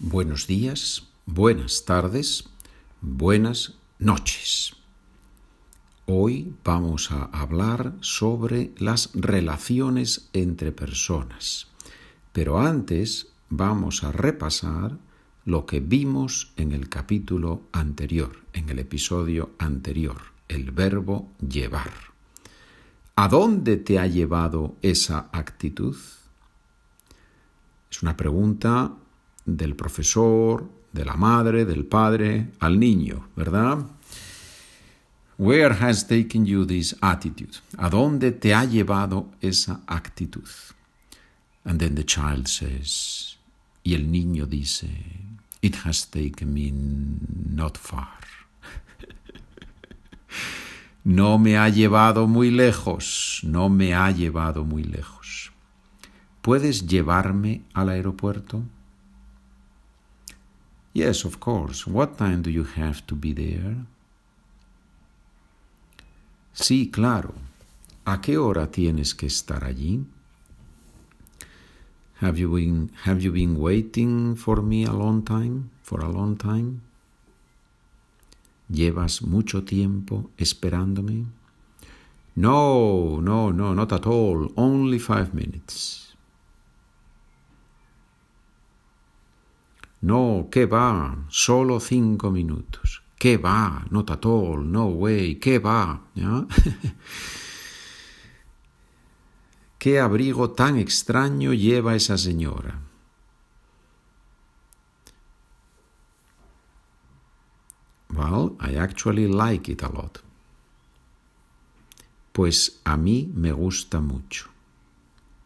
buenos días, buenas tardes, buenas noches. Hoy vamos a hablar sobre las relaciones entre personas, pero antes vamos a repasar lo que vimos en el capítulo anterior, en el episodio anterior, el verbo llevar. ¿A dónde te ha llevado esa actitud? Es una pregunta del profesor, de la madre, del padre, al niño, ¿verdad? Where has taken you this attitude? ¿A dónde te ha llevado esa actitud? And then the child says, y el niño dice, It has taken me not far. no me ha llevado muy lejos, no me ha llevado muy lejos. ¿Puedes llevarme al aeropuerto? Yes, of course. What time do you have to be there? Sí, claro. ¿A qué hora tienes que estar allí? Have you been have you been waiting for me a long time? For a long time? ¿Llevas mucho tiempo esperándome? No, no, no, not at all. Only five minutes. No, ¿qué va? Solo cinco minutos. ¿Qué va? Not at all, no way, ¿qué va? ¿Qué abrigo tan extraño lleva esa señora? Well, I actually like it a lot. Pues a mí me gusta mucho.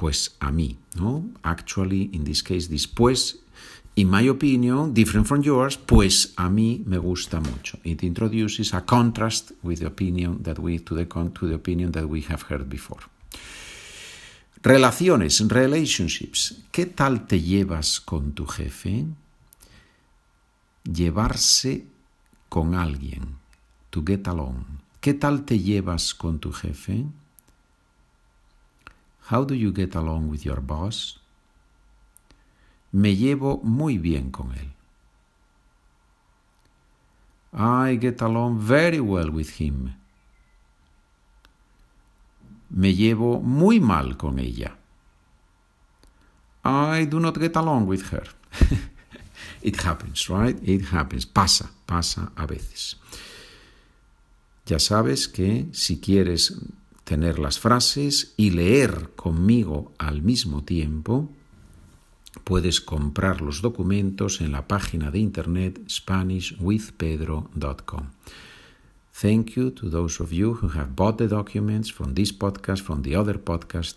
Pues a mí, ¿no? Actually, in this case, this pues in my opinion, different from yours, pues a mí me gusta mucho. It introduces a contrast with the opinion that we to the to the opinion that we have heard before. Relaciones, relationships. ¿Qué tal te llevas con tu jefe? Llevarse con alguien. To get along. ¿Qué tal te llevas con tu jefe? How do you get along with your boss? Me llevo muy bien con él. I get along very well with him. Me llevo muy mal con ella. I do not get along with her. It happens, right? It happens. Pasa, pasa a veces. Ya sabes que si quieres tener las frases y leer conmigo al mismo tiempo, puedes comprar los documentos en la página de internet SpanishWithPedro.com. Thank you to those of you who have bought the documents from this podcast, from the other podcast.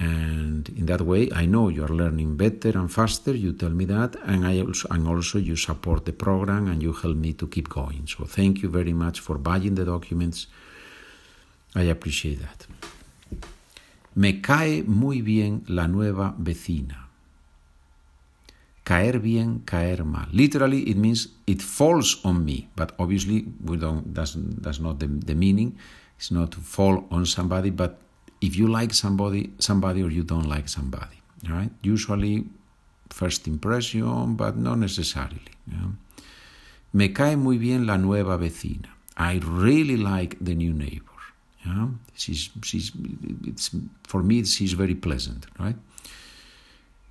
And in that way, I know you are learning better and faster. You tell me that, and I also, and also you support the program and you help me to keep going. So thank you very much for buying the documents. I appreciate that. Me cae muy bien la nueva vecina. caer bien, caer mal. Literally, it means it falls on me, but obviously we don't. That's that's not the, meaning. It's not to fall on somebody, but if you like somebody, somebody or you don't like somebody, right? Usually, first impression, but not necessarily. Me cae muy bien la nueva vecina. I really like the new neighbor. Yeah? She's, she's, it's, for me, she's very pleasant, right?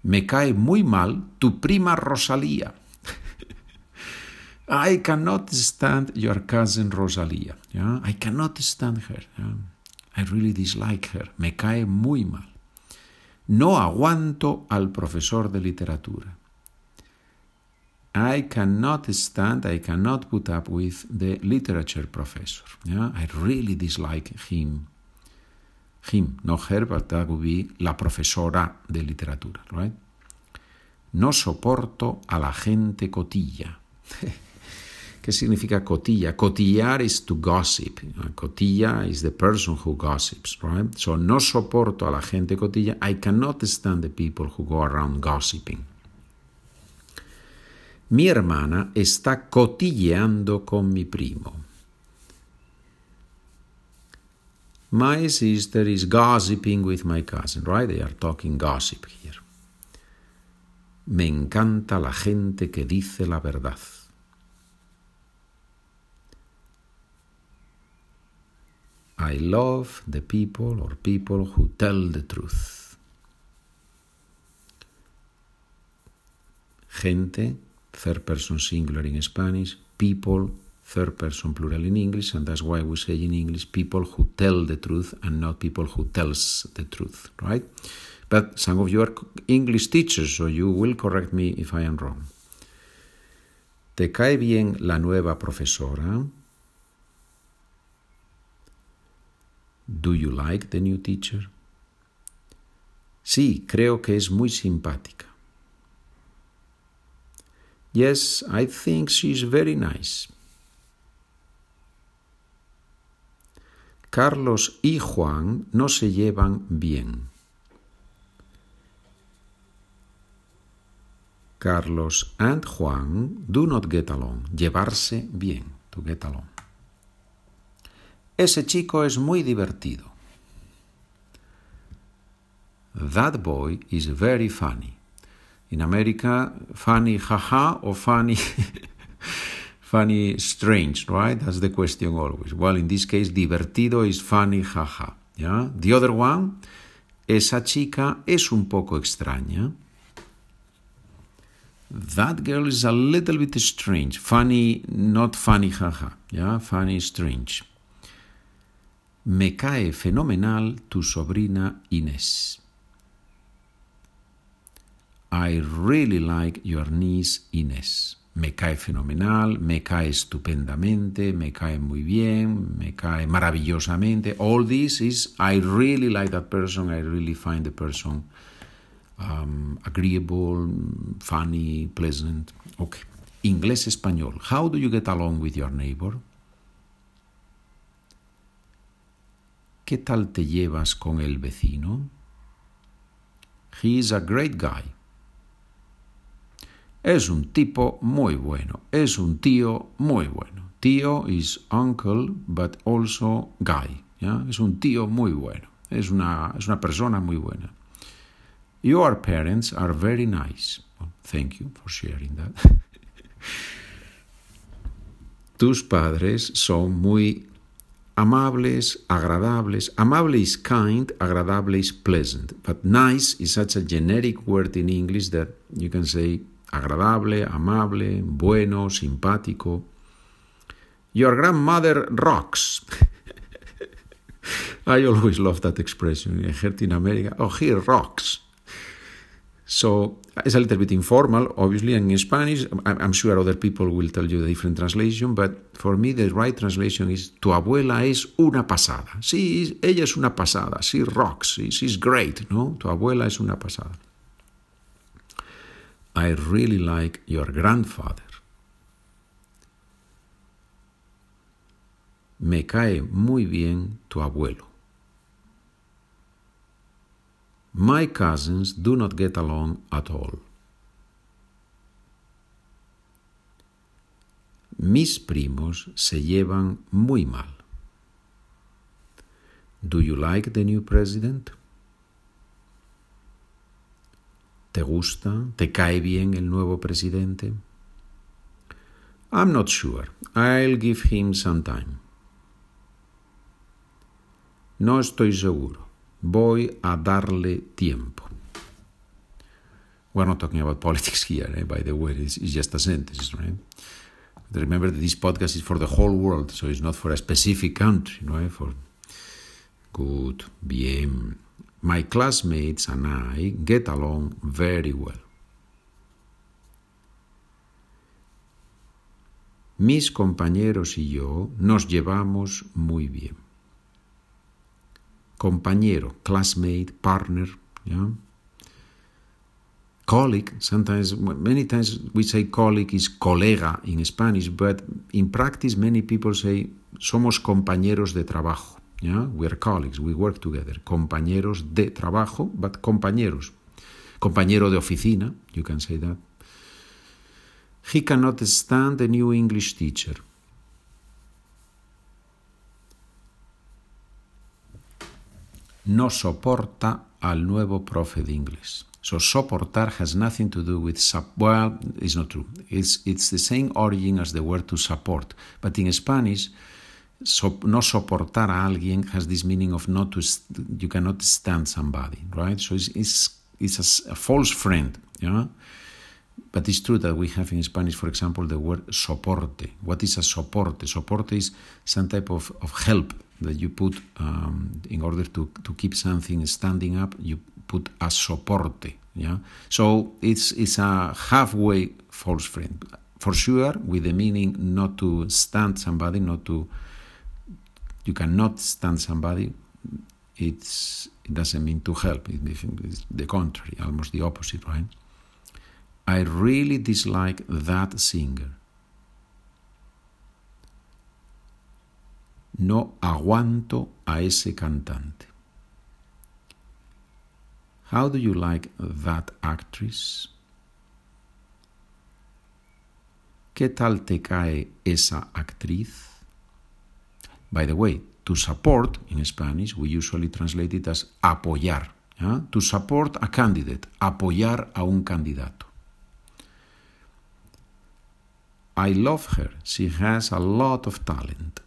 Me cae muy mal tu prima Rosalía. I cannot stand your cousin Rosalía. Yeah? I cannot stand her. Yeah? I really dislike her. Me cae muy mal. No aguanto al profesor de literatura. I cannot stand, I cannot put up with the literature professor. Yeah? I really dislike him him, no her, but that would be la profesora de literatura, right? No soporto a la gente cotilla. ¿Qué significa cotilla? Cotillar is to gossip. Cotilla is the person who gossips, right? So no soporto a la gente cotilla. I cannot stand the people who go around gossiping. Mi hermana está cotilleando con mi primo. My sister is gossiping with my cousin, right? They are talking gossip here. Me encanta la gente que dice la verdad. I love the people or people who tell the truth. Gente, third person singular in Spanish, people, third person plural in English, and that's why we say in English people who tell the truth and not people who tells the truth, right? But some of you are English teachers, so you will correct me if I am wrong. ¿Te cae bien la nueva profesora? Do you like the new teacher? Sí, creo que es muy simpática. Yes, I think she's very nice. Carlos y Juan no se llevan bien. Carlos and Juan do not get along. Llevarse bien. To get along. Ese chico es muy divertido. That boy is very funny. In America, funny haha or funny funny strange, right? That's the question always. Well, in this case, divertido is funny haha. Yeah? The other one, esa chica es un poco extraña. That girl is a little bit strange. Funny, not funny haha. Yeah? Funny, strange. Me cae fenomenal tu sobrina Inés. I really like your niece Inés. Me cae fenomenal, me cae estupendamente, me cae muy bien, me cae maravillosamente. All this is, I really like that person, I really find the person um, agreeable, funny, pleasant. Okay. Inglés-español. How do you get along with your neighbor? ¿Qué tal te llevas con el vecino? He is a great guy. Es un tipo muy bueno. Es un tío muy bueno. Tío is uncle, but also guy. Es un tío muy bueno. Es una, es una persona muy buena. Your parents are very nice. Well, thank you for sharing that. Tus padres son muy amables, agradables. Amable is kind, agradable is pleasant. But nice is such a generic word in English that you can say agradable, amable, bueno, simpático. Your grandmother rocks. I always love that expression. I heard in America, oh, he rocks. So it's a little bit informal, obviously, and in Spanish, I'm sure other people will tell you the different translation, but for me the right translation is Tu abuela es una pasada. Sí, ella es una pasada. She rocks. She's great, ¿no? Tu abuela es una pasada. I really like your grandfather. Me cae muy bien tu abuelo. My cousins do not get along at all. Mis primos se llevan muy mal. Do you like the new president? ¿Te gusta? ¿Te cae bien el nuevo presidente? I'm not sure. I'll give him some time. No estoy seguro. Voy a darle tiempo. We're not talking about politics here, eh? by the way, it's, it's just a sentence, right? Remember that this podcast is for the whole world, so it's not for a specific country, right? For good, bien. My classmates and I get along very well. Mis compañeros y yo nos llevamos muy bien. compañero, classmate, partner, yeah? colleague. Sometimes, many times we say colleague is colega in Spanish, but in practice many people say somos compañeros de trabajo. Yeah? We are colleagues, we work together. Compañeros de trabajo, but compañeros. Compañero de oficina, you can say that. He cannot stand a new English teacher. no soporta al nuevo profe de inglés. So soportar has nothing to do with sup well, it's not true. It's it's the same origin as the word to support, but in Spanish, so, no soportar a alguien has this meaning of not to you cannot stand somebody, right? So it's it's, it's a, a false friend, know. But it's true that we have in Spanish, for example, the word soporte. What is a soporte? Soporte is some type of, of help that you put um, in order to, to keep something standing up. You put a soporte. Yeah. So it's it's a halfway false friend, for sure, with the meaning not to stand somebody, not to. You cannot stand somebody. It's it doesn't mean to help. It's the contrary, almost the opposite, right? I really dislike that singer. No aguanto a ese cantante. How do you like that actress? ¿Qué tal te cae esa actriz? By the way, to support in Spanish we usually translate it as apoyar. ¿ya? To support a candidate, apoyar a un candidato. I love her. She has a lot of talent.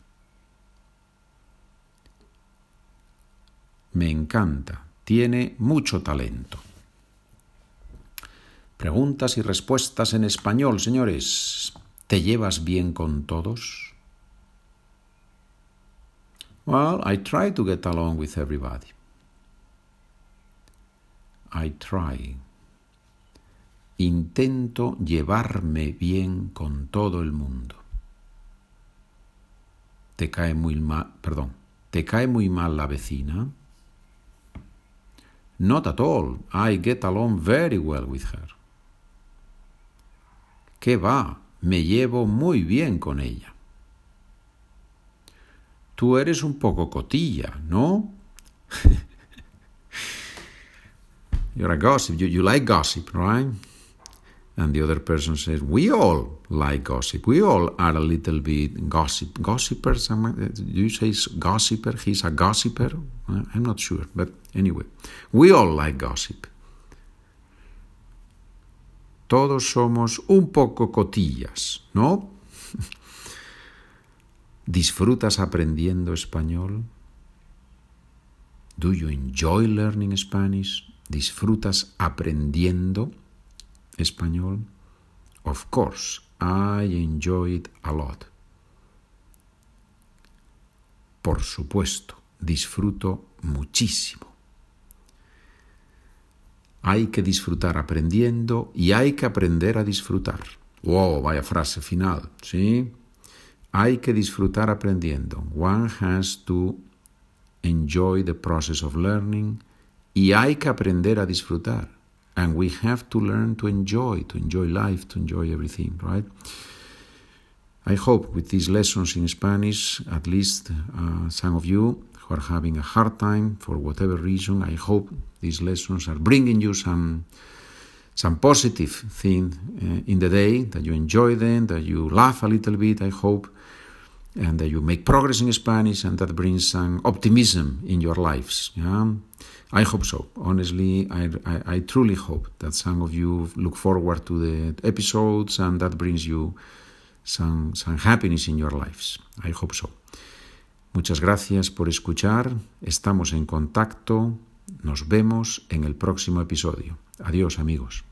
Me encanta. Tiene mucho talento. Preguntas y respuestas en español, señores. ¿Te llevas bien con todos? Well, I try to get along with everybody. I try. Intento llevarme bien con todo el mundo. Te cae muy mal, perdón, ¿te cae muy mal la vecina? Not at all. I get along very well with her. ¿Qué va? Me llevo muy bien con ella. Tú eres un poco cotilla, ¿no? You're a gossip. You, like gossip, right? And the other person says, We all like gossip. We all are a little bit gossip. Gossipers? Do you say gossiper? He's a gossiper? I'm not sure. But anyway, we all like gossip. Todos somos un poco cotillas, ¿no? ¿Disfrutas aprendiendo español? Do you enjoy learning Spanish? ¿Disfrutas aprendiendo? español? Of course, I enjoy it a lot. Por supuesto, disfruto muchísimo. Hay que disfrutar aprendiendo y hay que aprender a disfrutar. Wow, vaya frase final, ¿sí? Hay que disfrutar aprendiendo. One has to enjoy the process of learning y hay que aprender a disfrutar. and we have to learn to enjoy, to enjoy life, to enjoy everything, right? I hope with these lessons in Spanish, at least uh, some of you who are having a hard time for whatever reason, I hope these lessons are bringing you some some positive thing uh, in the day, that you enjoy them, that you laugh a little bit, I hope, and that you make progress in Spanish, and that brings some optimism in your lives. Yeah? I hope so. Honestly, I, I, I, truly hope that some of you look forward to the episodes and that brings you some, some happiness in your lives. I hope so. Muchas gracias por escuchar. Estamos en contacto. Nos vemos en el próximo episodio. Adiós amigos.